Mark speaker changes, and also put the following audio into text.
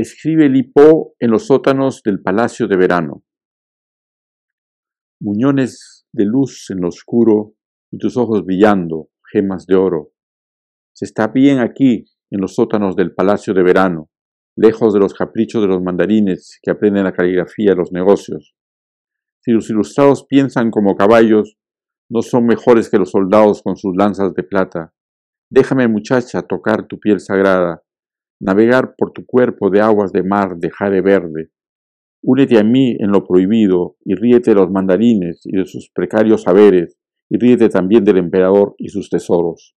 Speaker 1: Escribe Lipo en los sótanos del palacio de verano. Muñones de luz en lo oscuro y tus ojos brillando, gemas de oro. Se está bien aquí, en los sótanos del palacio de verano, lejos de los caprichos de los mandarines que aprenden la caligrafía de los negocios. Si los ilustrados piensan como caballos, no son mejores que los soldados con sus lanzas de plata. Déjame, muchacha, tocar tu piel sagrada, navegar por tu cuerpo de aguas de mar de jade verde. Únete a mí en lo prohibido y ríete de los mandarines y de sus precarios saberes, y ríete también del emperador y sus tesoros.